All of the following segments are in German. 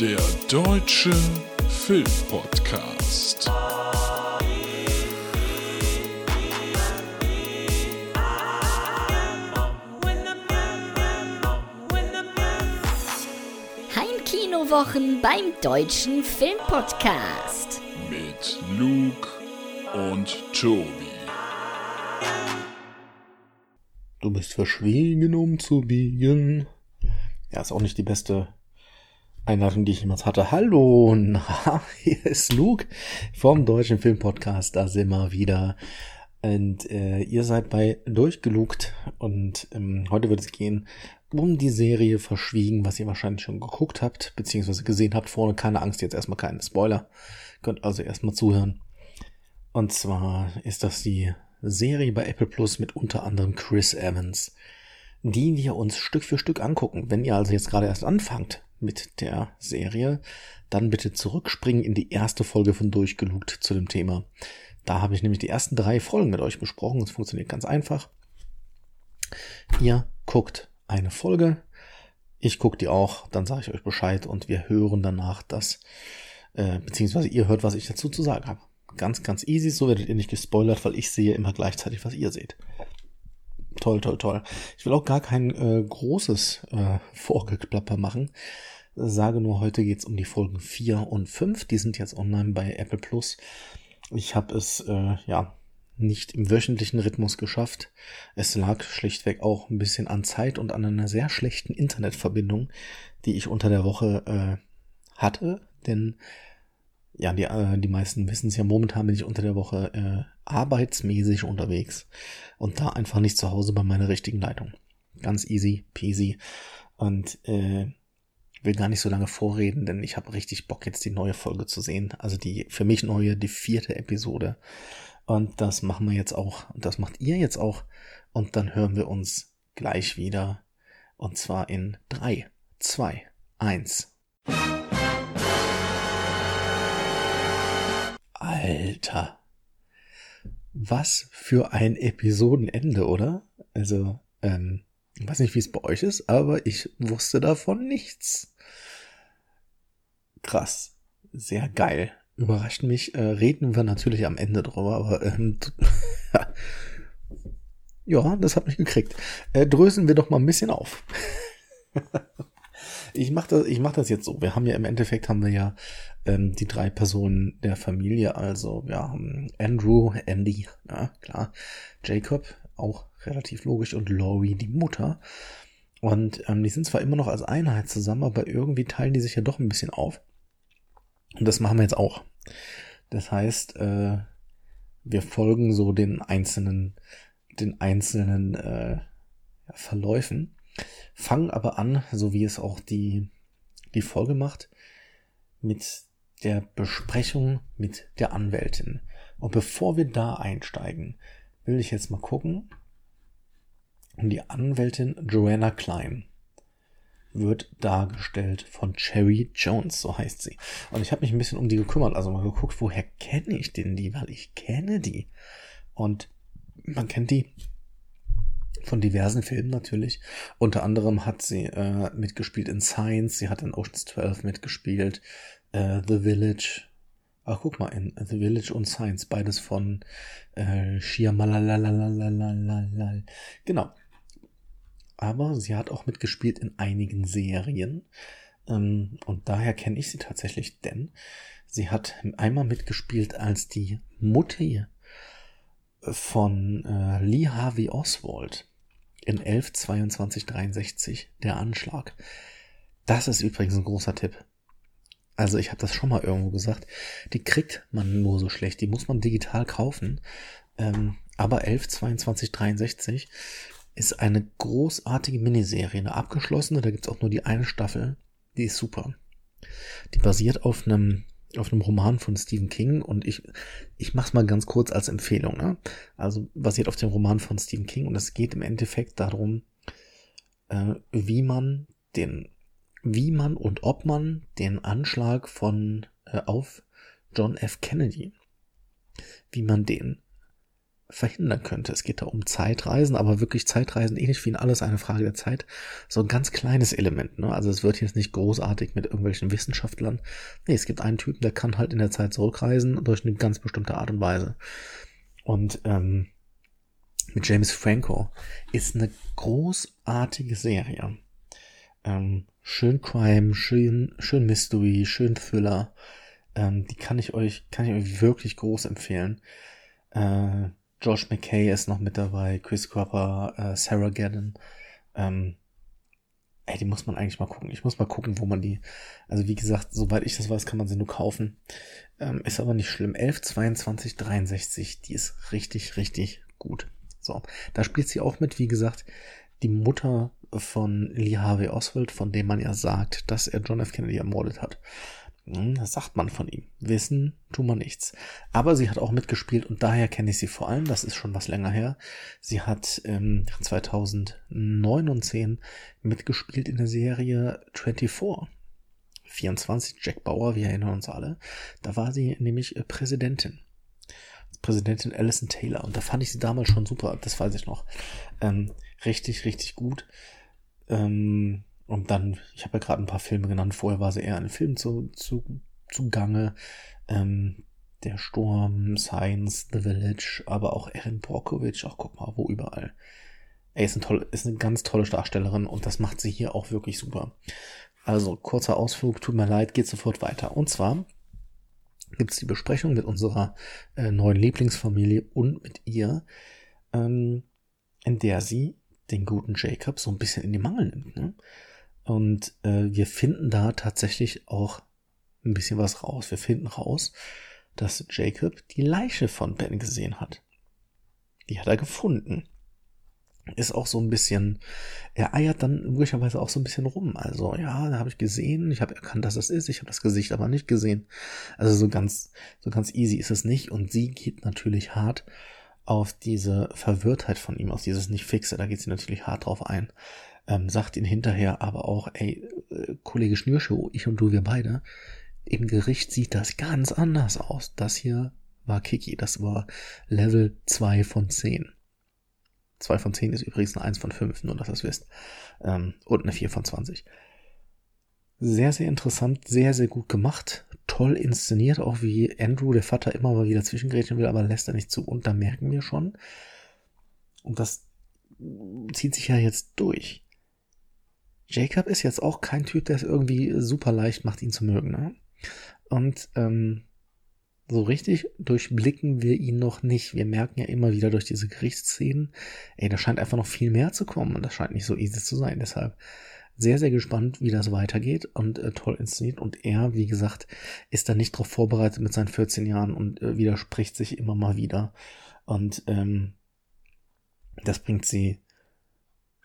Der Deutsche Filmpodcast. Heimkinowochen beim Deutschen Filmpodcast. Mit Luke und Tobi. Du bist verschwiegen, um zu biegen. Ja, ist auch nicht die beste Einladung, die ich jemals hatte. Hallo, na, hier ist Luke vom Deutschen Filmpodcast. Da sind wir wieder. Und äh, ihr seid bei Durchgelugt. Und ähm, heute wird es gehen um die Serie Verschwiegen, was ihr wahrscheinlich schon geguckt habt, beziehungsweise gesehen habt vorne. Keine Angst, jetzt erstmal keine Spoiler. Könnt also erstmal zuhören. Und zwar ist das die Serie bei Apple Plus mit unter anderem Chris Evans, die wir uns Stück für Stück angucken. Wenn ihr also jetzt gerade erst anfangt mit der Serie, dann bitte zurückspringen in die erste Folge von Durchgelugt zu dem Thema. Da habe ich nämlich die ersten drei Folgen mit euch besprochen. Es funktioniert ganz einfach. Ihr guckt eine Folge, ich gucke die auch, dann sage ich euch Bescheid und wir hören danach das, äh, beziehungsweise ihr hört, was ich dazu zu sagen habe. Ganz, ganz easy, so werdet ihr nicht gespoilert, weil ich sehe immer gleichzeitig, was ihr seht. Toll, toll, toll. Ich will auch gar kein äh, großes äh, Vorgeplapper machen. Sage nur, heute geht's um die Folgen 4 und 5. Die sind jetzt online bei Apple Plus. Ich habe es äh, ja nicht im wöchentlichen Rhythmus geschafft. Es lag schlichtweg auch ein bisschen an Zeit und an einer sehr schlechten Internetverbindung, die ich unter der Woche äh, hatte. Denn ja, die, äh, die meisten wissen es ja, momentan bin ich unter der Woche äh, arbeitsmäßig unterwegs und da einfach nicht zu Hause bei meiner richtigen Leitung. Ganz easy peasy. Und äh, will gar nicht so lange vorreden, denn ich habe richtig Bock jetzt die neue Folge zu sehen. Also die für mich neue, die vierte Episode. Und das machen wir jetzt auch. Und das macht ihr jetzt auch. Und dann hören wir uns gleich wieder. Und zwar in drei, zwei, eins. Alter. Was für ein Episodenende, oder? Also, ähm, ich weiß nicht, wie es bei euch ist, aber ich wusste davon nichts. Krass. Sehr geil. Überrascht mich. Äh, reden wir natürlich am Ende drüber, aber ähm, ja, das hat mich gekriegt. Äh, drösen wir doch mal ein bisschen auf. ich mache das, ich mach das jetzt so. Wir haben ja im Endeffekt haben wir ja ähm, die drei Personen der Familie. Also wir haben Andrew, Andy, ja klar, Jacob, auch relativ logisch, und Laurie, die Mutter. Und ähm, die sind zwar immer noch als Einheit zusammen, aber irgendwie teilen die sich ja doch ein bisschen auf. Und das machen wir jetzt auch. Das heißt, äh, wir folgen so den einzelnen, den einzelnen äh, Verläufen, fangen aber an, so wie es auch die, die Folge macht, mit der Besprechung mit der Anwältin. Und bevor wir da einsteigen, will ich jetzt mal gucken. Die Anwältin Joanna Klein wird dargestellt von Cherry Jones, so heißt sie. Und ich habe mich ein bisschen um die gekümmert, also mal geguckt, woher kenne ich denn die, weil ich kenne die. Und man kennt die von diversen Filmen natürlich. Unter anderem hat sie äh, mitgespielt in Science, sie hat in Ocean's 12 mitgespielt, äh, The Village. Ach, guck mal, in The Village und Science, beides von äh, Shyamalan. Genau. Aber sie hat auch mitgespielt in einigen Serien. Ähm, und daher kenne ich sie tatsächlich, denn sie hat einmal mitgespielt als die Mutter von äh, Lee Harvey Oswald in 11 22 63 der Anschlag. Das ist übrigens ein großer Tipp. Also ich habe das schon mal irgendwo gesagt. Die kriegt man nur so schlecht. Die muss man digital kaufen. Ähm, aber 11 22 63 ist eine großartige Miniserie, eine abgeschlossene. Da gibt's auch nur die eine Staffel. Die ist super. Die basiert auf einem auf einem Roman von Stephen King und ich, ich mach's mal ganz kurz als Empfehlung. Ne? Also basiert auf dem Roman von Stephen King und es geht im Endeffekt darum, äh, wie man den, wie man und ob man den Anschlag von äh, auf John F. Kennedy, wie man den verhindern könnte. Es geht da um Zeitreisen, aber wirklich Zeitreisen ähnlich wie in alles eine Frage der Zeit. So ein ganz kleines Element. Ne? Also es wird jetzt nicht großartig mit irgendwelchen Wissenschaftlern. Nee, es gibt einen Typen, der kann halt in der Zeit zurückreisen durch eine ganz bestimmte Art und Weise. Und ähm, mit James Franco ist eine großartige Serie. Ähm, schön Crime, schön, schön Mystery, schön Thriller. Ähm, die kann ich euch, kann ich euch wirklich groß empfehlen. Äh, Josh McKay ist noch mit dabei, Chris Cropper, äh, Sarah Gannon. Ähm, ey, die muss man eigentlich mal gucken. Ich muss mal gucken, wo man die, also wie gesagt, soweit ich das weiß, kann man sie nur kaufen. Ähm, ist aber nicht schlimm. 11, 22, 63, die ist richtig, richtig gut. So, da spielt sie auch mit, wie gesagt, die Mutter von Lee Harvey Oswald, von dem man ja sagt, dass er John F. Kennedy ermordet hat. Hm, das sagt man von ihm. Wissen tut man nichts. Aber sie hat auch mitgespielt und daher kenne ich sie vor allem. Das ist schon was länger her. Sie hat ähm, 2009 und 10 mitgespielt in der Serie 24. 24, Jack Bauer, wir erinnern uns alle. Da war sie nämlich äh, Präsidentin. Präsidentin Alison Taylor. Und da fand ich sie damals schon super. Das weiß ich noch. Ähm, richtig, richtig gut. Ähm, und dann, ich habe ja gerade ein paar Filme genannt, vorher war sie eher in Filmen zu, zu, zu Gange. Ähm, der Sturm, Science, The Village, aber auch Erin Brockovich, auch guck mal, wo überall. Ey, ist, ein toll, ist eine ganz tolle Darstellerin und das macht sie hier auch wirklich super. Also, kurzer Ausflug, tut mir leid, geht sofort weiter. Und zwar gibt's die Besprechung mit unserer äh, neuen Lieblingsfamilie und mit ihr, ähm, in der sie den guten Jacob so ein bisschen in die Mangel nimmt. Ne? Und äh, wir finden da tatsächlich auch ein bisschen was raus. Wir finden raus, dass Jacob die Leiche von Ben gesehen hat. Die hat er gefunden. Ist auch so ein bisschen, er eiert dann möglicherweise auch so ein bisschen rum. Also ja, da habe ich gesehen, ich habe erkannt, dass das ist, ich habe das Gesicht aber nicht gesehen. Also so ganz, so ganz easy ist es nicht. Und sie geht natürlich hart auf diese Verwirrtheit von ihm, auf dieses nicht fixe, da geht sie natürlich hart drauf ein ähm, sagt ihn hinterher aber auch, ey, äh, Kollege Schnürschuh, ich und du, wir beide, im Gericht sieht das ganz anders aus. Das hier war Kiki, das war Level 2 von 10. 2 von 10 ist übrigens eine 1 von 5, nur dass ihr es wisst. Ähm, und eine 4 von 20. Sehr, sehr interessant, sehr, sehr gut gemacht. Toll inszeniert, auch wie Andrew, der Vater, immer mal wieder zwischengrätschen will, aber lässt er nicht zu. Und da merken wir schon, und das zieht sich ja jetzt durch. Jacob ist jetzt auch kein Typ, der es irgendwie super leicht macht, ihn zu mögen. Ne? Und ähm, so richtig durchblicken wir ihn noch nicht. Wir merken ja immer wieder durch diese Gerichtsszenen, ey, da scheint einfach noch viel mehr zu kommen und das scheint nicht so easy zu sein. Deshalb sehr, sehr gespannt, wie das weitergeht und äh, toll inszeniert. Und er, wie gesagt, ist da nicht drauf vorbereitet mit seinen 14 Jahren und äh, widerspricht sich immer mal wieder. Und ähm, das bringt sie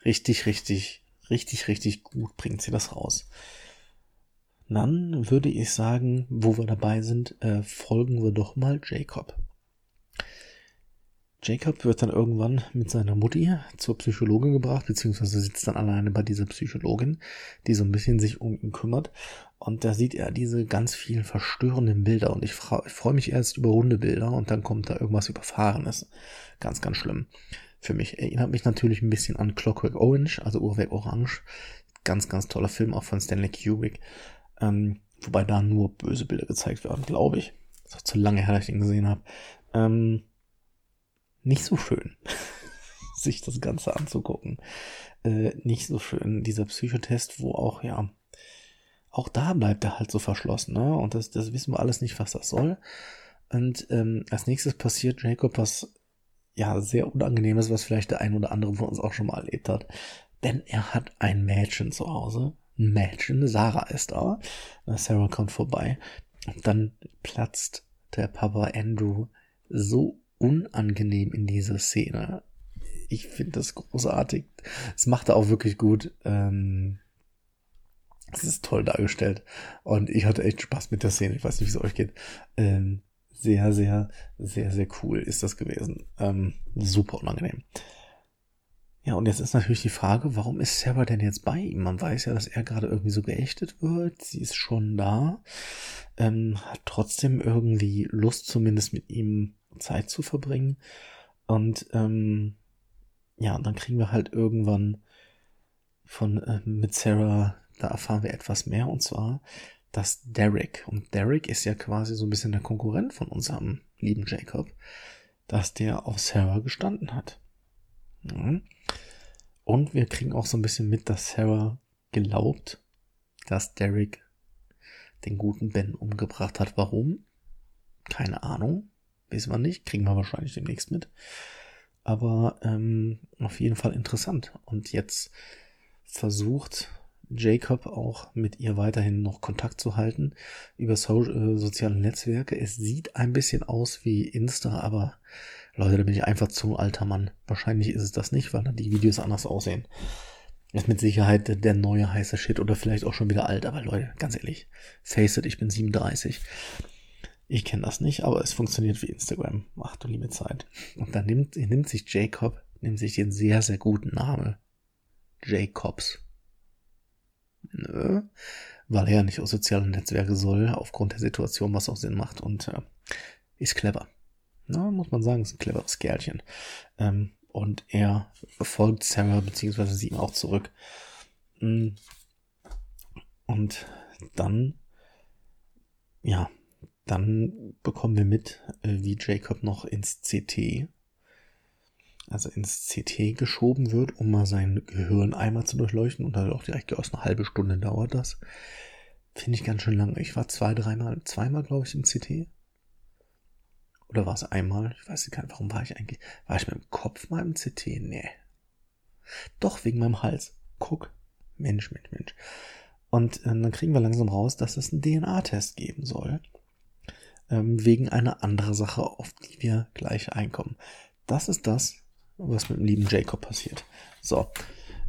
richtig, richtig richtig, richtig gut bringt sie das raus. Dann würde ich sagen, wo wir dabei sind, äh, folgen wir doch mal Jacob. Jacob wird dann irgendwann mit seiner Mutti zur Psychologin gebracht, beziehungsweise sitzt dann alleine bei dieser Psychologin, die so ein bisschen sich um ihn kümmert. Und da sieht er diese ganz vielen verstörenden Bilder. Und ich, ich freue mich erst über Hundebilder und dann kommt da irgendwas Überfahrenes. Ganz, ganz schlimm für mich. Erinnert mich natürlich ein bisschen an Clockwork Orange, also Uhrwerk Orange. Ganz, ganz toller Film, auch von Stanley Kubrick. Ähm, wobei da nur böse Bilder gezeigt werden, glaube ich. Das ist zu lange her, dass ich ihn gesehen habe. Ähm, nicht so schön, sich das Ganze anzugucken. Äh, nicht so schön. Dieser Psychotest, wo auch, ja, auch da bleibt er halt so verschlossen, ne? Und das, das wissen wir alles nicht, was das soll. Und ähm, als nächstes passiert Jacob was ja, sehr unangenehmes, was vielleicht der ein oder andere von uns auch schon mal erlebt hat. Denn er hat ein Mädchen zu Hause. Ein Mädchen, Sarah ist da. Sarah kommt vorbei. Und dann platzt der Papa Andrew so unangenehm in diese Szene. Ich finde das großartig. Es macht er auch wirklich gut. Ähm, es ist toll dargestellt. Und ich hatte echt Spaß mit der Szene. Ich weiß nicht, wie es euch geht. Ähm, sehr, sehr, sehr, sehr cool ist das gewesen. Ähm, super unangenehm. Ja, und jetzt ist natürlich die Frage, warum ist Sarah denn jetzt bei ihm? Man weiß ja, dass er gerade irgendwie so geächtet wird. Sie ist schon da. Ähm, hat trotzdem irgendwie Lust, zumindest mit ihm Zeit zu verbringen. Und ähm, ja, dann kriegen wir halt irgendwann von äh, mit Sarah, da erfahren wir etwas mehr und zwar, dass Derek, und Derek ist ja quasi so ein bisschen der Konkurrent von unserem lieben Jacob, dass der auf Sarah gestanden hat. Und wir kriegen auch so ein bisschen mit, dass Sarah glaubt, dass Derek den guten Ben umgebracht hat. Warum? Keine Ahnung. Wissen wir nicht. Kriegen wir wahrscheinlich demnächst mit. Aber ähm, auf jeden Fall interessant. Und jetzt versucht Jacob auch mit ihr weiterhin noch Kontakt zu halten über so äh, soziale Netzwerke. Es sieht ein bisschen aus wie Insta, aber Leute, da bin ich einfach zu alter Mann. Wahrscheinlich ist es das nicht, weil dann die Videos anders aussehen. Ist mit Sicherheit der neue heiße Shit oder vielleicht auch schon wieder alt, aber Leute, ganz ehrlich, face it, ich bin 37. Ich kenne das nicht, aber es funktioniert wie Instagram. Ach du liebe Zeit. Und dann nimmt, nimmt sich Jacob, nimmt sich den sehr, sehr guten Namen. Jacobs. Nö. Weil er nicht aus sozialen Netzwerken soll, aufgrund der Situation, was auch Sinn macht und äh, ist clever. Na, muss man sagen, ist ein cleveres Kerlchen. Ähm, und er folgt Sarah beziehungsweise sie ihm auch zurück. Mm. Und dann, ja, dann bekommen wir mit, äh, wie Jacob noch ins CT, also ins CT geschoben wird, um mal sein Gehirn einmal zu durchleuchten und dann auch direkt aus eine halbe Stunde dauert das. Finde ich ganz schön lang. Ich war zwei, dreimal, zweimal, glaube ich, im CT. Oder war es einmal? Ich weiß nicht, warum war ich eigentlich? War ich mit dem Kopf mal im CT? Nee. Doch, wegen meinem Hals. Guck. Mensch, Mensch, Mensch. Und äh, dann kriegen wir langsam raus, dass es einen DNA-Test geben soll. Ähm, wegen einer anderen Sache, auf die wir gleich einkommen. Das ist das, was mit dem lieben Jacob passiert. So.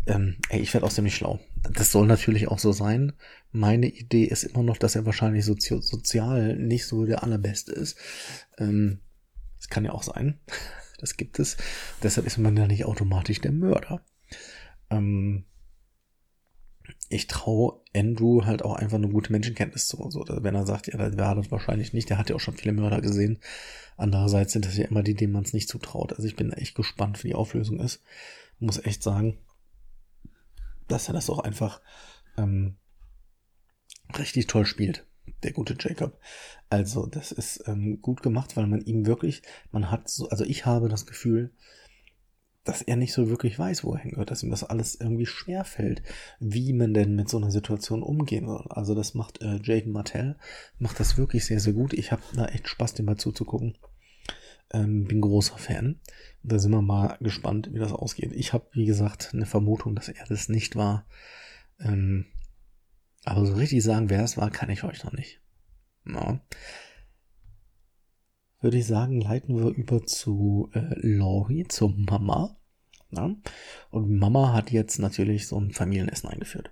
Ähm, ey, ich werde aus dem nicht schlau. Das soll natürlich auch so sein. Meine Idee ist immer noch, dass er wahrscheinlich sozi sozial nicht so der allerbeste ist. Ähm, das kann ja auch sein. Das gibt es. Deshalb ist man ja nicht automatisch der Mörder. Ähm, ich traue Andrew halt auch einfach eine gute Menschenkenntnis zu. So, wenn er sagt, ja, der war das wahrscheinlich nicht, der hat ja auch schon viele Mörder gesehen. Andererseits sind das ja immer die, denen man es nicht zutraut. Also ich bin echt gespannt, wie die Auflösung ist. Muss echt sagen, dass er das auch einfach ähm, richtig toll spielt, der gute Jacob. Also das ist ähm, gut gemacht, weil man ihm wirklich, man hat so, also ich habe das Gefühl, dass er nicht so wirklich weiß, wo er hingehört, dass ihm das alles irgendwie schwer fällt, wie man denn mit so einer Situation umgehen soll. Also das macht äh, Jaden Martell, macht das wirklich sehr, sehr gut. Ich habe da echt Spaß, dem mal zuzugucken. Ähm, bin großer Fan. Da sind wir mal gespannt, wie das ausgeht. Ich habe, wie gesagt, eine Vermutung, dass er das nicht war. Ähm, aber so richtig sagen, wer es war, kann ich euch noch nicht. Ja. Würde ich sagen, leiten wir über zu äh, Lori, zur Mama. Ja. Und Mama hat jetzt natürlich so ein Familienessen eingeführt.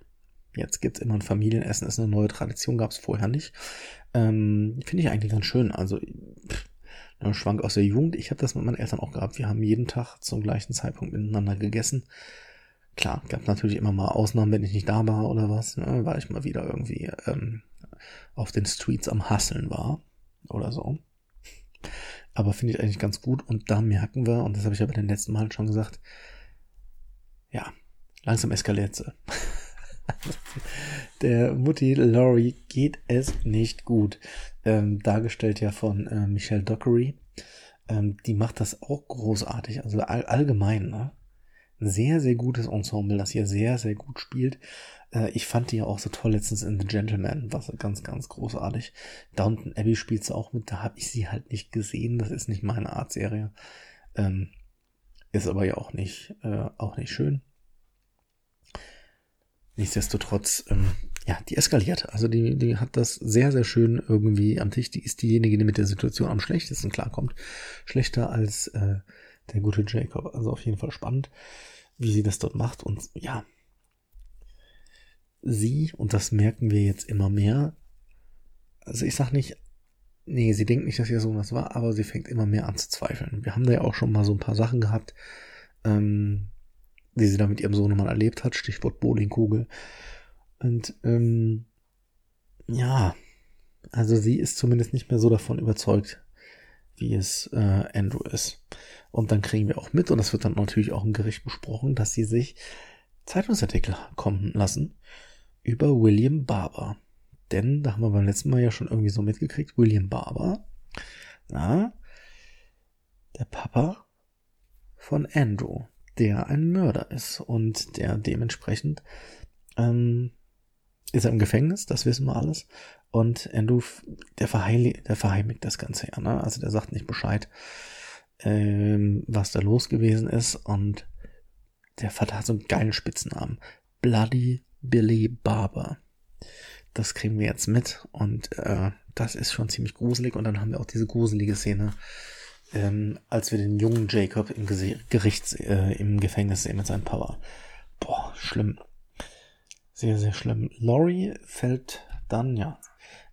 Jetzt gibt's immer ein Familienessen, ist eine neue Tradition, gab's vorher nicht. Ähm, Finde ich eigentlich ganz schön. Also pff, ein Schwank aus der Jugend. Ich habe das mit meinen Eltern auch gehabt. Wir haben jeden Tag zum gleichen Zeitpunkt miteinander gegessen. Klar, gab natürlich immer mal Ausnahmen, wenn ich nicht da war oder was, ne, weil ich mal wieder irgendwie ähm, auf den Streets am Hasseln war oder so. Aber finde ich eigentlich ganz gut und da merken wir, und das habe ich ja bei den letzten Malen schon gesagt, ja, langsam eskaliert sie. Der Mutti Laurie geht es nicht gut. Ähm, dargestellt ja von äh, Michelle Dockery. Ähm, die macht das auch großartig, also all, allgemein. Ne? Ein sehr, sehr gutes Ensemble, das hier sehr, sehr gut spielt. Äh, ich fand die ja auch so toll letztens in The Gentleman, was ganz, ganz großartig. Downton Abbey spielt sie auch mit, da habe ich sie halt nicht gesehen, das ist nicht meine Art Serie. Ähm, ist aber ja auch nicht, äh, auch nicht schön. Nichtsdestotrotz, ähm, ja, die eskaliert. Also die, die hat das sehr, sehr schön irgendwie am Tisch. Die ist diejenige, die mit der Situation am schlechtesten klarkommt. Schlechter als äh, der gute Jacob. Also auf jeden Fall spannend, wie sie das dort macht. Und ja, sie, und das merken wir jetzt immer mehr, also ich sag nicht, nee, sie denkt nicht, dass ihr Sohn das war, aber sie fängt immer mehr an zu zweifeln. Wir haben da ja auch schon mal so ein paar Sachen gehabt, ähm, die sie da mit ihrem Sohn mal erlebt hat, Stichwort Bowlingkugel. Und ähm, ja, also sie ist zumindest nicht mehr so davon überzeugt, wie es äh, Andrew ist. Und dann kriegen wir auch mit, und das wird dann natürlich auch im Gericht besprochen, dass sie sich Zeitungsartikel kommen lassen über William Barber. Denn, da haben wir beim letzten Mal ja schon irgendwie so mitgekriegt, William Barber, na, der Papa von Andrew, der ein Mörder ist und der dementsprechend ähm, ist er im Gefängnis, das wissen wir alles. Und Andrew, der, verheimlicht, der verheimlicht das Ganze ja, ne? Also der sagt nicht Bescheid, ähm, was da los gewesen ist. Und der Vater hat so einen geilen Spitznamen. Bloody Billy Barber. Das kriegen wir jetzt mit und äh, das ist schon ziemlich gruselig. Und dann haben wir auch diese gruselige Szene, ähm, als wir den jungen Jacob im Gericht, äh, im Gefängnis sehen mit seinem Papa. Boah, schlimm. Sehr, sehr schlimm. Laurie fällt dann, ja.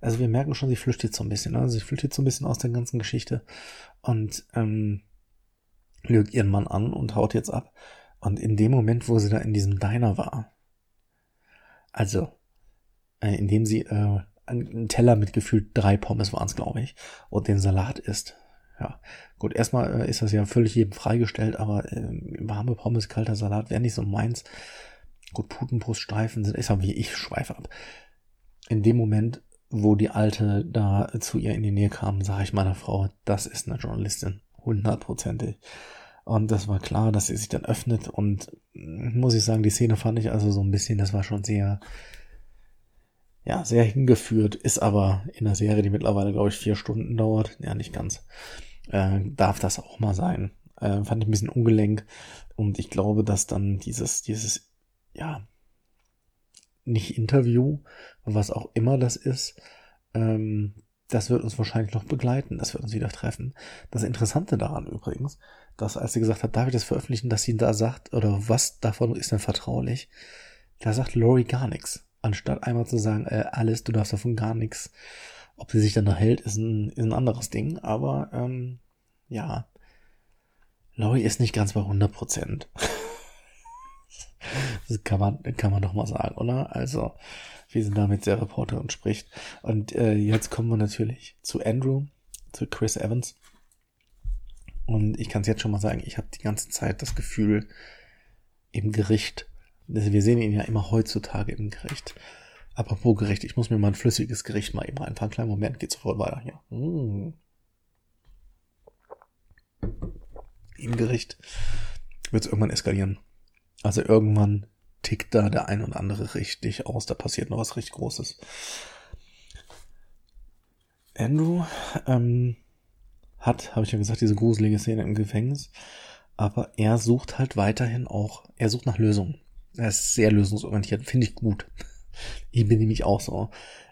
Also wir merken schon, sie flüchtet so ein bisschen. Also sie flüchtet so ein bisschen aus der ganzen Geschichte und ähm, lügt ihren Mann an und haut jetzt ab. Und in dem Moment, wo sie da in diesem Diner war, also äh, indem sie äh, einen Teller mit gefühlt drei Pommes waren es, glaube ich, und den Salat isst. Ja, gut, erstmal äh, ist das ja völlig jedem freigestellt, aber äh, warme Pommes, kalter Salat wäre nicht so meins. Gut, Putenbruststreifen sind, ist wie ich schweife ab. In dem Moment, wo die Alte da zu ihr in die Nähe kam, sage ich meiner Frau, das ist eine Journalistin, hundertprozentig. Und das war klar, dass sie sich dann öffnet und muss ich sagen, die Szene fand ich also so ein bisschen, das war schon sehr, ja, sehr hingeführt, ist aber in der Serie, die mittlerweile, glaube ich, vier Stunden dauert, ja, nicht ganz, äh, darf das auch mal sein. Äh, fand ich ein bisschen ungelenk und ich glaube, dass dann dieses, dieses, ja, nicht Interview, was auch immer das ist, ähm, das wird uns wahrscheinlich noch begleiten, das wird uns wieder treffen. Das Interessante daran übrigens, dass als sie gesagt hat, darf ich das veröffentlichen, dass sie da sagt, oder was davon ist denn vertraulich, da sagt Lori gar nichts. Anstatt einmal zu sagen, äh, alles, du darfst davon gar nichts. Ob sie sich dann noch hält, ist ein, ist ein anderes Ding, aber ähm, ja, Lori ist nicht ganz bei 100 Prozent. das kann man, kann man doch mal sagen, oder? Also, wie sie da mit der Reporterin spricht. Und äh, jetzt kommen wir natürlich zu Andrew, zu Chris Evans. Und ich kann es jetzt schon mal sagen, ich habe die ganze Zeit das Gefühl, im Gericht, wir sehen ihn ja immer heutzutage im Gericht. Apropos Gericht, ich muss mir mal ein flüssiges Gericht mal eben reinfahren. Kleinen Moment, geht sofort weiter hier. Mmh. Im Gericht wird es irgendwann eskalieren. Also irgendwann tickt da der ein und andere richtig aus. Da passiert noch was richtig Großes. Andrew ähm, hat, habe ich ja gesagt, diese gruselige Szene im Gefängnis. Aber er sucht halt weiterhin auch, er sucht nach Lösungen. Er ist sehr lösungsorientiert, finde ich gut. Ich bin nämlich auch so.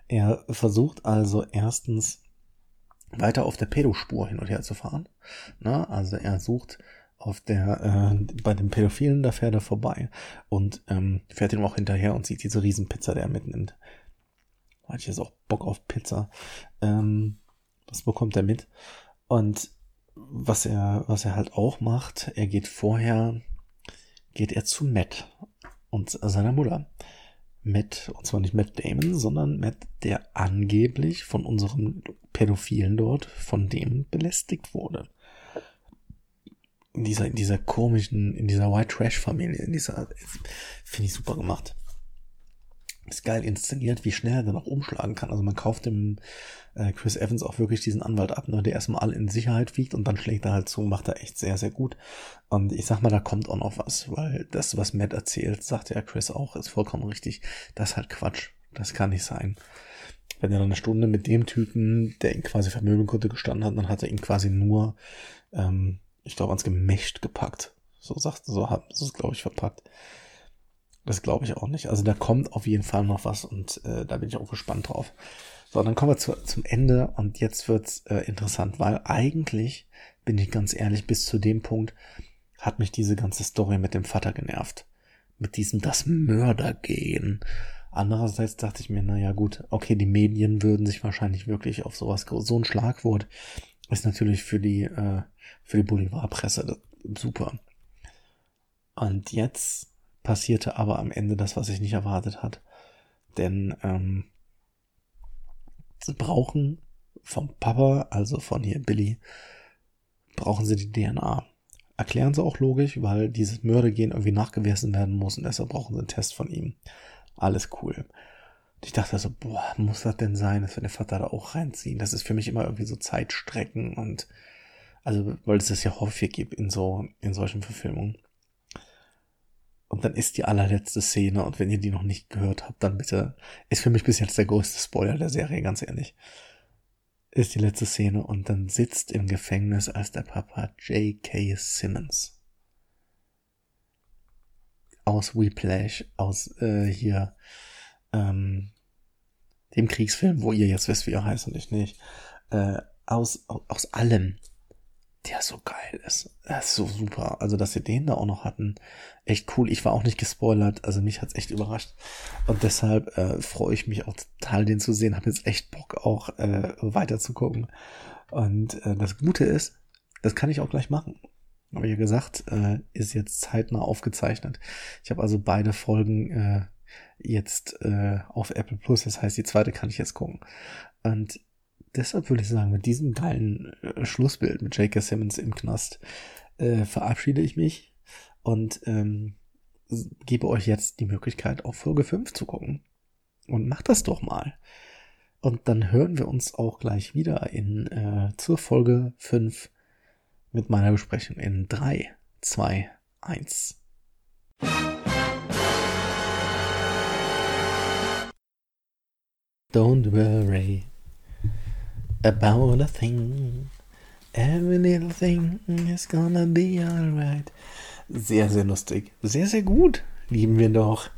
Er versucht also erstens weiter auf der Pädospur hin und her zu fahren. Na, also er sucht auf der, äh, bei dem Pädophilen, da fährt er vorbei und ähm, fährt ihm auch hinterher und sieht diese Riesenpizza, der er mitnimmt. Hatte ich jetzt auch Bock auf Pizza. Ähm, was bekommt er mit? Und was er, was er halt auch macht, er geht vorher, geht er zu Matt und seiner Mutter. Matt, und zwar nicht Matt Damon, sondern Matt, der angeblich von unserem Pädophilen dort, von dem belästigt wurde in dieser, in dieser komischen, in dieser White Trash Familie, in dieser, finde ich super gemacht. Ist geil inszeniert, wie schnell er dann auch umschlagen kann. Also man kauft dem äh, Chris Evans auch wirklich diesen Anwalt ab, ne, der erstmal alle in Sicherheit wiegt und dann schlägt er halt zu, macht er echt sehr, sehr gut. Und ich sag mal, da kommt auch noch was, weil das, was Matt erzählt, sagt ja Chris auch, ist vollkommen richtig. Das ist halt Quatsch. Das kann nicht sein. Wenn er dann eine Stunde mit dem Typen, der ihn quasi vermögen konnte, gestanden hat, dann hat er ihn quasi nur ähm, ich glaube, ans Gemächt gepackt. So sagt, so hat so ist, glaube ich, verpackt. Das glaube ich auch nicht. Also da kommt auf jeden Fall noch was und äh, da bin ich auch gespannt drauf. So, dann kommen wir zu, zum Ende und jetzt wird's äh, interessant, weil eigentlich, bin ich ganz ehrlich, bis zu dem Punkt hat mich diese ganze Story mit dem Vater genervt. Mit diesem das Mördergehen. Andererseits dachte ich mir, naja gut, okay, die Medien würden sich wahrscheinlich wirklich auf sowas, so ein Schlagwort ist natürlich für die, äh, für die Boulevardpresse super. Und jetzt passierte aber am Ende das, was ich nicht erwartet hat. Denn ähm, sie brauchen vom Papa, also von hier Billy, brauchen sie die DNA. Erklären sie auch logisch, weil dieses Mördergen irgendwie nachgewiesen werden muss und deshalb brauchen sie einen Test von ihm. Alles cool. Ich dachte so, boah, muss das denn sein, dass wir den Vater da auch reinziehen? Das ist für mich immer irgendwie so Zeitstrecken und also, weil es das ja häufig gibt in so, in solchen Verfilmungen. Und dann ist die allerletzte Szene und wenn ihr die noch nicht gehört habt, dann bitte, ist für mich bis jetzt der größte Spoiler der Serie, ganz ehrlich. Ist die letzte Szene und dann sitzt im Gefängnis als der Papa J.K. Simmons. Aus Whiplash, aus äh, hier ähm, dem Kriegsfilm, wo ihr jetzt wisst, wie er heißt und ich nicht. Äh, aus, aus allem der so geil ist. Das ist so super. Also, dass sie den da auch noch hatten, echt cool. Ich war auch nicht gespoilert, also mich hat's echt überrascht. Und deshalb äh, freue ich mich auch total, den zu sehen. Habe jetzt echt Bock auch äh, weiter zu gucken. Und äh, das Gute ist, das kann ich auch gleich machen. Ich ja gesagt, äh, ist jetzt zeitnah aufgezeichnet. Ich habe also beide Folgen äh, jetzt äh, auf Apple Plus. Das heißt, die zweite kann ich jetzt gucken. Und deshalb würde ich sagen, mit diesem geilen äh, Schlussbild mit J.K. Simmons im Knast äh, verabschiede ich mich und ähm, gebe euch jetzt die Möglichkeit, auf Folge 5 zu gucken. Und macht das doch mal. Und dann hören wir uns auch gleich wieder in äh, zur Folge 5 mit meiner Besprechung in 3, 2, 1. Don't worry about a thing. Every little thing is gonna be alright. Sehr, sehr lustig. Sehr, sehr gut. Lieben wir doch.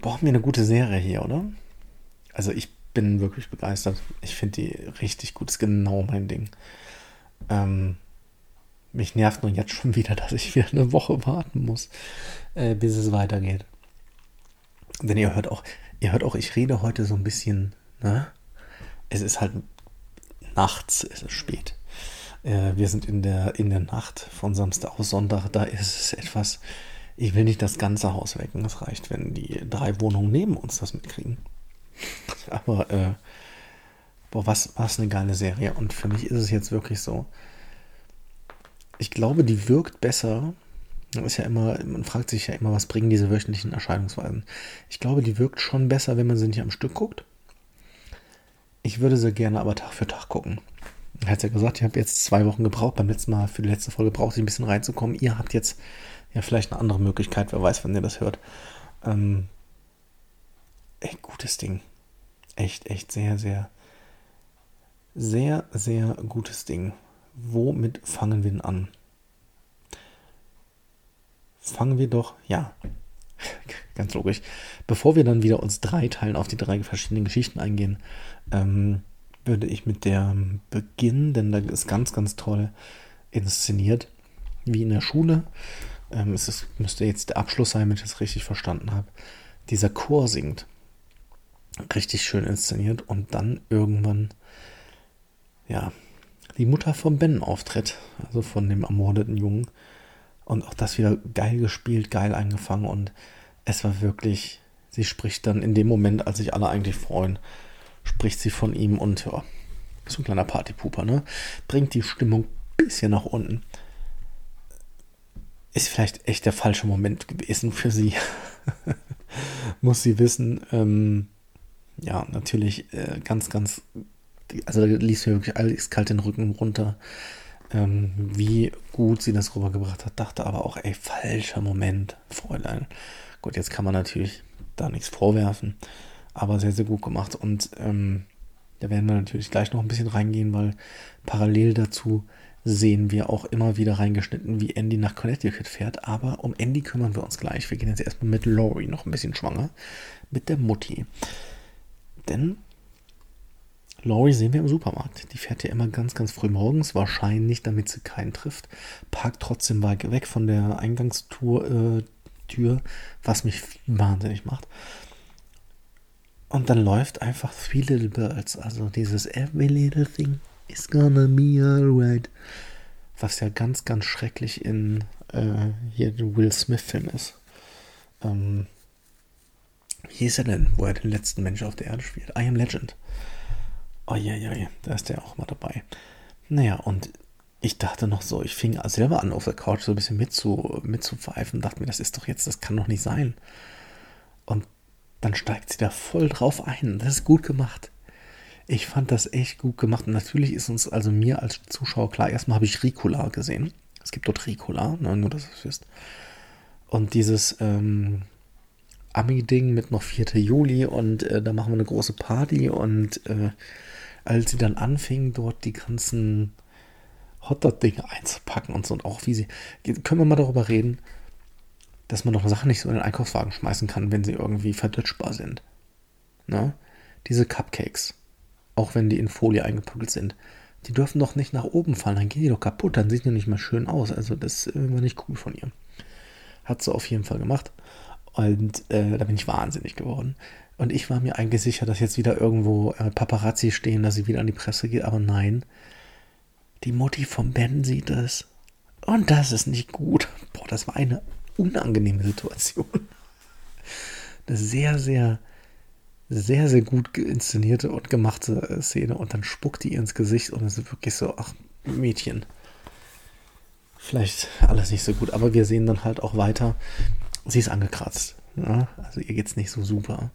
Brauchen wir eine gute Serie hier, oder? Also ich bin wirklich begeistert. Ich finde die richtig gut. Ist genau mein Ding. Ähm, mich nervt nur jetzt schon wieder, dass ich wieder eine Woche warten muss, äh, bis es weitergeht. Denn ihr hört auch, ihr hört auch, ich rede heute so ein bisschen, ne? Es ist halt nachts ist es spät. Äh, wir sind in der, in der Nacht von Samstag auf Sonntag. Da ist es etwas, ich will nicht das ganze Haus wecken. Es reicht, wenn die drei Wohnungen neben uns das mitkriegen. Aber, äh, boah, was, was eine geile Serie. Und für mich ist es jetzt wirklich so. Ich glaube, die wirkt besser. Ist ja immer, man fragt sich ja immer, was bringen diese wöchentlichen Erscheinungsweisen. Ich glaube, die wirkt schon besser, wenn man sie nicht am Stück guckt. Ich würde sie gerne aber Tag für Tag gucken. Er hat ja gesagt, ich habe jetzt zwei Wochen gebraucht. Beim letzten Mal, für die letzte Folge brauchte ich ein bisschen reinzukommen. Ihr habt jetzt ja vielleicht eine andere Möglichkeit, wer weiß, wann ihr das hört. Ähm, echt gutes Ding. Echt, echt sehr, sehr, sehr, sehr gutes Ding. Womit fangen wir denn an? Fangen wir doch, ja, ganz logisch. Bevor wir dann wieder uns drei teilen auf die drei verschiedenen Geschichten eingehen, ähm, würde ich mit der beginnen, denn da ist ganz, ganz toll inszeniert, wie in der Schule. Ähm, es ist, müsste jetzt der Abschluss sein, wenn ich das richtig verstanden habe. Dieser Chor singt. Richtig schön inszeniert und dann irgendwann, ja, die Mutter von Ben auftritt, also von dem ermordeten Jungen. Und auch das wieder geil gespielt, geil eingefangen und es war wirklich, sie spricht dann in dem Moment, als sich alle eigentlich freuen, spricht sie von ihm und ja, so ein kleiner Partypuper, ne? Bringt die Stimmung ein bisschen nach unten. Ist vielleicht echt der falsche Moment gewesen für sie. Muss sie wissen. Ähm, ja, natürlich äh, ganz, ganz. Also da ließ mir wirklich alles kalt den Rücken runter. Ähm, wie gut sie das rübergebracht hat, dachte aber auch, ey, falscher Moment, Fräulein. Gut, jetzt kann man natürlich da nichts vorwerfen aber sehr, sehr gut gemacht. Und ähm, da werden wir natürlich gleich noch ein bisschen reingehen, weil parallel dazu sehen wir auch immer wieder reingeschnitten, wie Andy nach Connecticut fährt. Aber um Andy kümmern wir uns gleich. Wir gehen jetzt erstmal mit Laurie noch ein bisschen schwanger. Mit der Mutti. Denn Laurie sehen wir im Supermarkt. Die fährt ja immer ganz, ganz früh morgens, wahrscheinlich, damit sie keinen trifft. Parkt trotzdem weit weg von der Eingangstür, äh, was mich wahnsinnig macht. Und dann läuft einfach Three Little Birds, also dieses Every Little Thing is gonna be alright. Was ja ganz, ganz schrecklich in äh, hier den Will Smith-Film ist. Ähm, wie hieß er denn, wo er den letzten Mensch auf der Erde spielt? I Am Legend. Ja, da ist der auch mal dabei. Naja, und ich dachte noch so, ich fing selber an auf der Couch so ein bisschen mitzu, mitzupfeifen, dachte mir, das ist doch jetzt, das kann doch nicht sein. Und dann steigt sie da voll drauf ein. Das ist gut gemacht. Ich fand das echt gut gemacht. Und natürlich ist uns, also mir als Zuschauer klar, erstmal habe ich Ricola gesehen. Es gibt dort Ricola, ne, nur dass es wisst. Und dieses ähm, Ami-Ding mit noch 4. Juli und äh, da machen wir eine große Party. Und äh, als sie dann anfingen, dort die ganzen Hotdog-Dinge einzupacken und so, und auch wie sie, können wir mal darüber reden, dass man doch Sachen nicht so in den Einkaufswagen schmeißen kann, wenn sie irgendwie verdutschbar sind. Ne? Diese Cupcakes, auch wenn die in Folie eingepackt sind, die dürfen doch nicht nach oben fallen, dann gehen die doch kaputt, dann sehen die nicht mehr schön aus. Also das war nicht cool von ihr. Hat sie auf jeden Fall gemacht. Und äh, da bin ich wahnsinnig geworden. Und ich war mir eigentlich sicher, dass jetzt wieder irgendwo äh, Paparazzi stehen, dass sie wieder an die Presse geht. Aber nein, die Mutti von Ben sieht es. Und das ist nicht gut. Boah, das war eine unangenehme Situation. Eine sehr, sehr, sehr, sehr gut inszenierte und gemachte äh, Szene. Und dann spuckt die ihr ins Gesicht und es ist wirklich so, ach, Mädchen. Vielleicht alles nicht so gut, aber wir sehen dann halt auch weiter, sie ist angekratzt. Ja? Also ihr geht es nicht so super.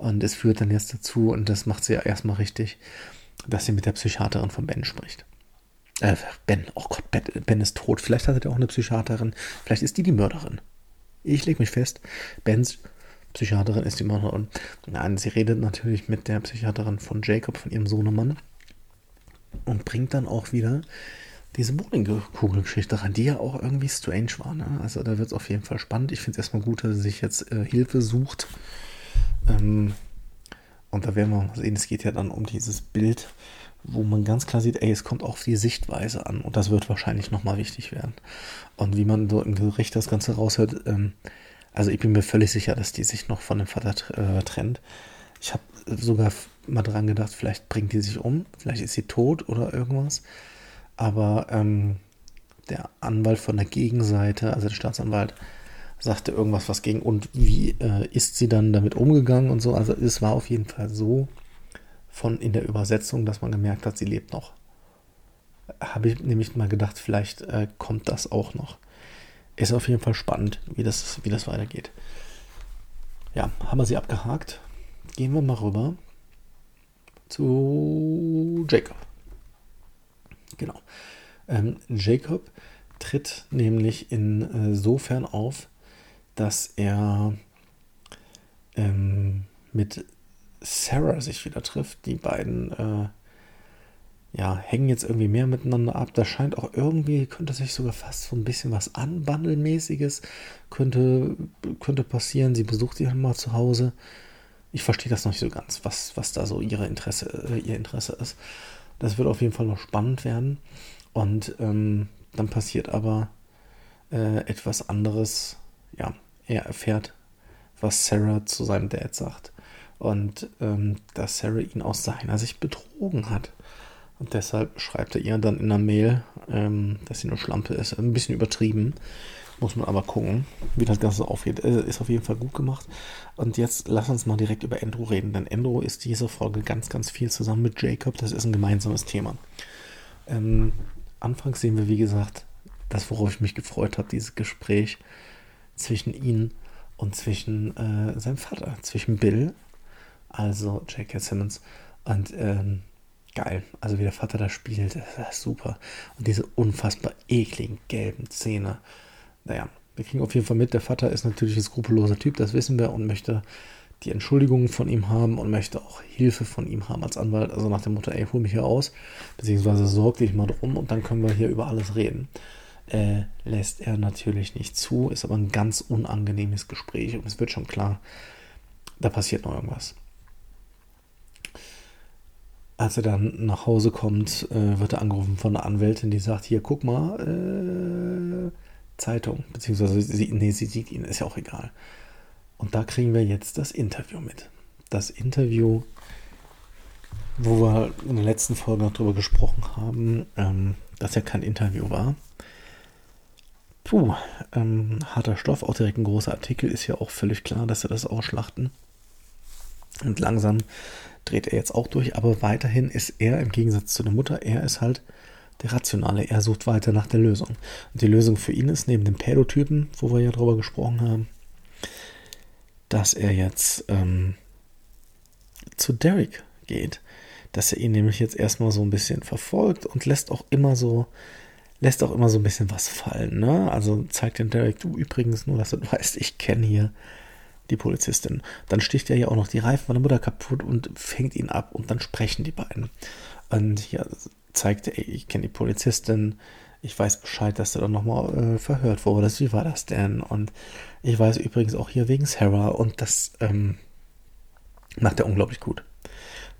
Und es führt dann jetzt dazu, und das macht sie ja erstmal richtig, dass sie mit der Psychiaterin von Ben spricht. Äh, Ben, oh Gott, ben, ben, ist tot. Vielleicht hat er auch eine Psychiaterin. Vielleicht ist die die Mörderin. Ich lege mich fest, Bens Psychiaterin ist die Mörderin. Nein, sie redet natürlich mit der Psychiaterin von Jacob, von ihrem Sohnemann. Und bringt dann auch wieder diese Bowlingkugelgeschichte rein, die ja auch irgendwie strange war. Ne? Also da wird es auf jeden Fall spannend. Ich finde es erstmal gut, dass sie sich jetzt äh, Hilfe sucht. Ähm, und da werden wir mal sehen, es geht ja dann um dieses Bild wo man ganz klar sieht, ey, es kommt auch auf die Sichtweise an und das wird wahrscheinlich nochmal wichtig werden. Und wie man so im Gericht das Ganze raushört, ähm, also ich bin mir völlig sicher, dass die sich noch von dem Vater äh, trennt. Ich habe sogar mal dran gedacht, vielleicht bringt die sich um, vielleicht ist sie tot oder irgendwas. Aber ähm, der Anwalt von der Gegenseite, also der Staatsanwalt, sagte irgendwas was gegen und wie äh, ist sie dann damit umgegangen und so. Also es war auf jeden Fall so, von in der Übersetzung, dass man gemerkt hat, sie lebt noch. Habe ich nämlich mal gedacht, vielleicht äh, kommt das auch noch. Ist auf jeden Fall spannend, wie das, wie das weitergeht. Ja, haben wir sie abgehakt. Gehen wir mal rüber zu Jacob. Genau. Ähm, Jacob tritt nämlich insofern auf, dass er ähm, mit Sarah sich wieder trifft. Die beiden äh, ja, hängen jetzt irgendwie mehr miteinander ab. Da scheint auch irgendwie, könnte sich sogar fast so ein bisschen was anbandelmäßiges könnte, könnte passieren. Sie besucht ihn mal zu Hause. Ich verstehe das noch nicht so ganz, was, was da so ihre Interesse, äh, ihr Interesse ist. Das wird auf jeden Fall noch spannend werden. Und ähm, dann passiert aber äh, etwas anderes. Ja, er erfährt, was Sarah zu seinem Dad sagt und ähm, dass Sarah ihn aus seiner Sicht betrogen hat. Und deshalb schreibt er ihr dann in der Mail, ähm, dass sie eine Schlampe ist. Ein bisschen übertrieben. Muss man aber gucken, wie das Ganze aufgeht. Äh, ist auf jeden Fall gut gemacht. Und jetzt lass uns mal direkt über Andrew reden, denn Andrew ist diese Folge ganz, ganz viel zusammen mit Jacob. Das ist ein gemeinsames Thema. Ähm, anfangs sehen wir, wie gesagt, das, worauf ich mich gefreut habe, dieses Gespräch zwischen ihnen und zwischen äh, seinem Vater, zwischen Bill also J.K. Simmons. Und ähm, geil. Also wie der Vater da spielt, das ist super. Und diese unfassbar ekligen gelben Zähne. Naja, wir kriegen auf jeden Fall mit, der Vater ist natürlich ein skrupelloser Typ, das wissen wir, und möchte die Entschuldigung von ihm haben und möchte auch Hilfe von ihm haben als Anwalt. Also nach dem Motto, ey, hol mich hier aus, beziehungsweise sorg dich mal drum und dann können wir hier über alles reden. Äh, lässt er natürlich nicht zu, ist aber ein ganz unangenehmes Gespräch und es wird schon klar, da passiert noch irgendwas. Als er dann nach Hause kommt, äh, wird er angerufen von einer Anwältin, die sagt, hier, guck mal, äh, Zeitung, beziehungsweise sie, nee, sie sieht ihn, ist ja auch egal. Und da kriegen wir jetzt das Interview mit. Das Interview, wo wir in der letzten Folge noch drüber gesprochen haben, ähm, dass ja kein Interview war. Puh, ähm, harter Stoff, auch direkt ein großer Artikel, ist ja auch völlig klar, dass sie das ausschlachten. Und langsam dreht er jetzt auch durch, aber weiterhin ist er im Gegensatz zu der Mutter, er ist halt der Rationale. Er sucht weiter nach der Lösung. Und die Lösung für ihn ist, neben dem Pädotypen, wo wir ja drüber gesprochen haben, dass er jetzt ähm, zu Derek geht. Dass er ihn nämlich jetzt erstmal so ein bisschen verfolgt und lässt auch immer so, lässt auch immer so ein bisschen was fallen. Ne? Also zeigt den Derek, du übrigens nur, dass du weißt, ich kenne hier die Polizistin. Dann sticht er ja auch noch die Reifen von der Mutter kaputt und fängt ihn ab und dann sprechen die beiden. Und hier zeigt er, ich kenne die Polizistin, ich weiß Bescheid, dass du dann nochmal äh, verhört wurdest. Wie war das denn? Und ich weiß übrigens auch hier wegen Sarah und das ähm, macht er unglaublich gut.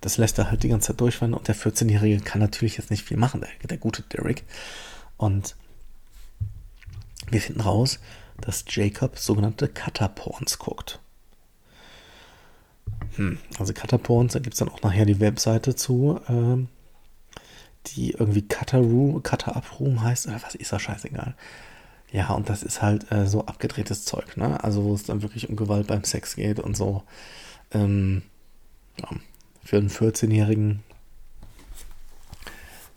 Das lässt er halt die ganze Zeit durchfahren und der 14-Jährige kann natürlich jetzt nicht viel machen, der, der gute Derek. Und wir finden raus, dass Jacob sogenannte Cutterporns guckt. Hm, also Cutterporns, da gibt es dann auch nachher die Webseite zu, ähm, die irgendwie Cutter Room, Cutter Up Room heißt, oder was ist das scheißegal. Ja, und das ist halt äh, so abgedrehtes Zeug, ne? Also wo es dann wirklich um Gewalt beim Sex geht und so. Ähm, ja, für einen 14-Jährigen,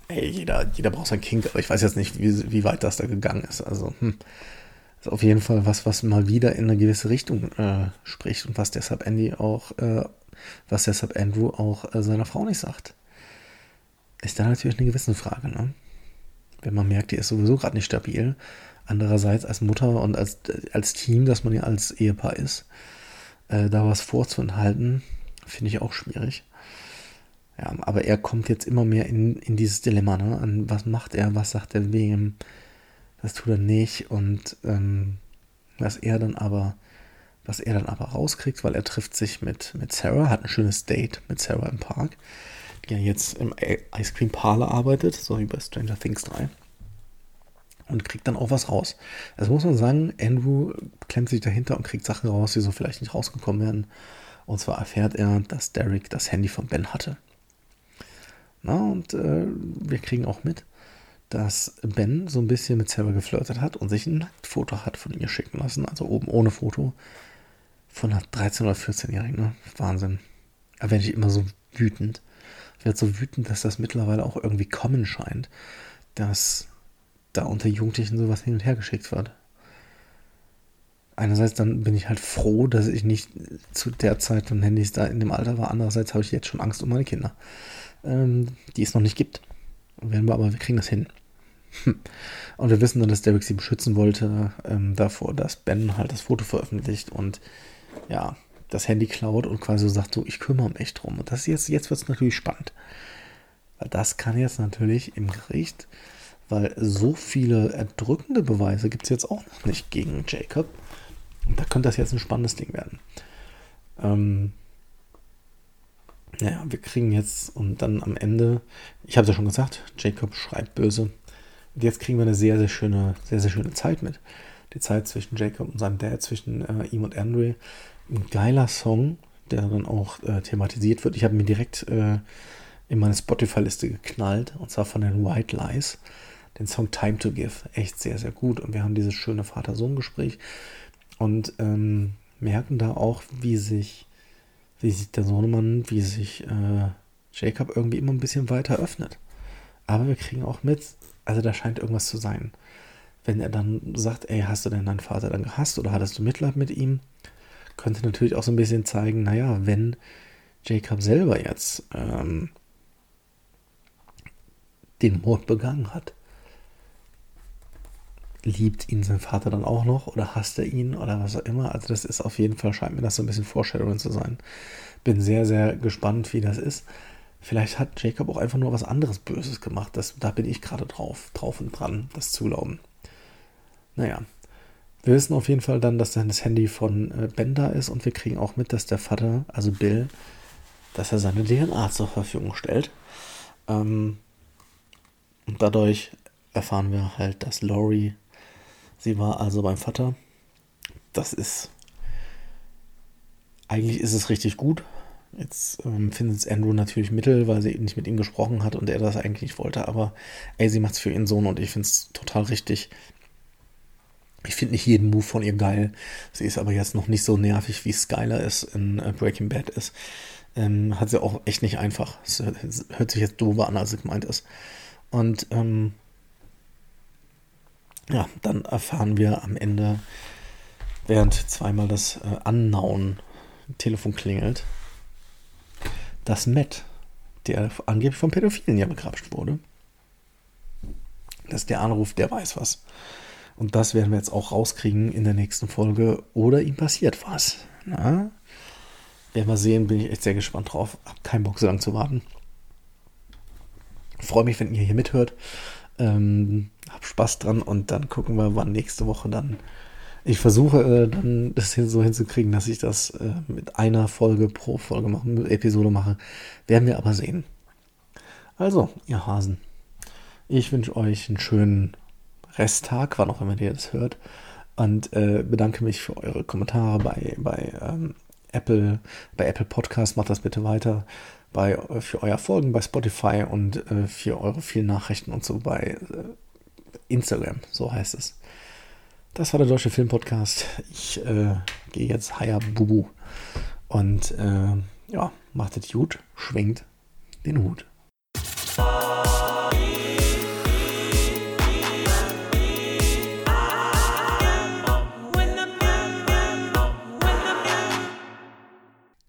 ey, jeder, jeder braucht sein Kink, aber ich weiß jetzt nicht, wie, wie weit das da gegangen ist. Also, hm, ist auf jeden Fall was, was mal wieder in eine gewisse Richtung äh, spricht und was deshalb Andy auch, äh, was deshalb Andrew auch äh, seiner Frau nicht sagt. Ist da natürlich eine gewisse Frage, ne? Wenn man merkt, die ist sowieso gerade nicht stabil. Andererseits als Mutter und als, als Team, dass man ja als Ehepaar ist, äh, da was vorzuenthalten, finde ich auch schwierig. Ja, aber er kommt jetzt immer mehr in, in dieses Dilemma, ne? An was macht er, was sagt er wem, das tut er nicht und ähm, was er dann aber, was er dann aber rauskriegt, weil er trifft sich mit, mit Sarah, hat ein schönes Date mit Sarah im Park die ja jetzt im Ice Cream Parlor arbeitet, so wie bei Stranger Things 3. Und kriegt dann auch was raus. Also muss man sagen, Andrew klemmt sich dahinter und kriegt Sachen raus, die so vielleicht nicht rausgekommen werden. Und zwar erfährt er, dass Derek das Handy von Ben hatte. Na, und äh, wir kriegen auch mit, dass Ben so ein bisschen mit Sarah geflirtet hat und sich ein Nacktfoto hat von ihr schicken lassen. Also oben ohne Foto. Von einer 13- oder 14-Jährigen. Ne? Wahnsinn. Da werde ich immer so wütend. Ich werde so wütend, dass das mittlerweile auch irgendwie kommen scheint, dass da unter Jugendlichen sowas hin und her geschickt wird. Einerseits dann bin ich halt froh, dass ich nicht zu der Zeit von Handys da in dem Alter war. Andererseits habe ich jetzt schon Angst um meine Kinder, ähm, die es noch nicht gibt. Werden wir aber, wir kriegen das hin. Hm. Und wir wissen dann, dass Derek sie beschützen wollte ähm, davor, dass Ben halt das Foto veröffentlicht und ja, das Handy klaut und quasi so sagt, so, ich kümmere mich drum. Und das jetzt, jetzt wird es natürlich spannend. Weil das kann jetzt natürlich im Gericht, weil so viele erdrückende Beweise gibt es jetzt auch noch nicht gegen Jacob. Und da könnte das jetzt ein spannendes Ding werden. Ähm, naja, wir kriegen jetzt und dann am Ende, ich habe es ja schon gesagt, Jacob schreibt böse. Und jetzt kriegen wir eine sehr, sehr schöne, sehr, sehr schöne Zeit mit. Die Zeit zwischen Jacob und seinem Dad, zwischen äh, ihm und Andre, ein geiler Song, der dann auch äh, thematisiert wird. Ich habe mir direkt äh, in meine Spotify-Liste geknallt, und zwar von den White Lies, den Song Time to Give. Echt sehr, sehr gut. Und wir haben dieses schöne Vater-Sohn-Gespräch und ähm, merken da auch, wie sich, wie sich der Sohnemann, wie sich äh, Jacob irgendwie immer ein bisschen weiter öffnet. Aber wir kriegen auch mit, also da scheint irgendwas zu sein. Wenn er dann sagt, ey, hast du denn deinen Vater dann gehasst oder hattest du Mitleid mit ihm? könnte natürlich auch so ein bisschen zeigen, naja, wenn Jacob selber jetzt ähm, den Mord begangen hat, liebt ihn sein Vater dann auch noch oder hasst er ihn oder was auch immer. Also das ist auf jeden Fall, scheint mir das so ein bisschen Vorstellungen zu sein. Bin sehr, sehr gespannt, wie das ist. Vielleicht hat Jacob auch einfach nur was anderes Böses gemacht. Das, da bin ich gerade drauf, drauf und dran, das zu glauben. Naja, wir wissen auf jeden Fall dann, dass dann das Handy von äh, Ben da ist und wir kriegen auch mit, dass der Vater, also Bill, dass er seine DNA zur Verfügung stellt. Ähm, und dadurch erfahren wir halt, dass Laurie, sie war also beim Vater. Das ist, eigentlich ist es richtig gut. Jetzt ähm, findet es Andrew natürlich mittel, weil sie nicht mit ihm gesprochen hat und er das eigentlich nicht wollte. Aber ey, sie macht es für ihren Sohn und ich finde es total richtig, ich finde nicht jeden Move von ihr geil. Sie ist aber jetzt noch nicht so nervig, wie Skylar es in äh, Breaking Bad ist. Ähm, hat sie auch echt nicht einfach. Es hört sich jetzt doofer an, als es gemeint ist. Und ähm, ja, dann erfahren wir am Ende, während zweimal das äh, Annauen Telefon klingelt, dass Matt, der angeblich vom Pädophilen ja begrapscht wurde, dass der Anruf, der weiß was. Und das werden wir jetzt auch rauskriegen in der nächsten Folge. Oder ihm passiert was. Na? Werden wir sehen, bin ich echt sehr gespannt drauf. Hab keinen Bock, so lange zu warten. Freue mich, wenn ihr hier mithört. Ähm, hab Spaß dran und dann gucken wir, wann nächste Woche dann. Ich versuche äh, dann das hier so hinzukriegen, dass ich das äh, mit einer Folge pro Folge machen, Episode mache. Werden wir aber sehen. Also, ihr Hasen. Ich wünsche euch einen schönen Resttag, wann auch immer ihr das hört. Und äh, bedanke mich für eure Kommentare bei, bei ähm, Apple, bei Apple Podcast. Macht das bitte weiter. Bei, für euer Folgen bei Spotify und äh, für eure vielen Nachrichten und so bei äh, Instagram, so heißt es. Das war der Deutsche Filmpodcast. Ich äh, gehe jetzt Haya Bubu. Und äh, ja, macht es gut, schwenkt den Hut.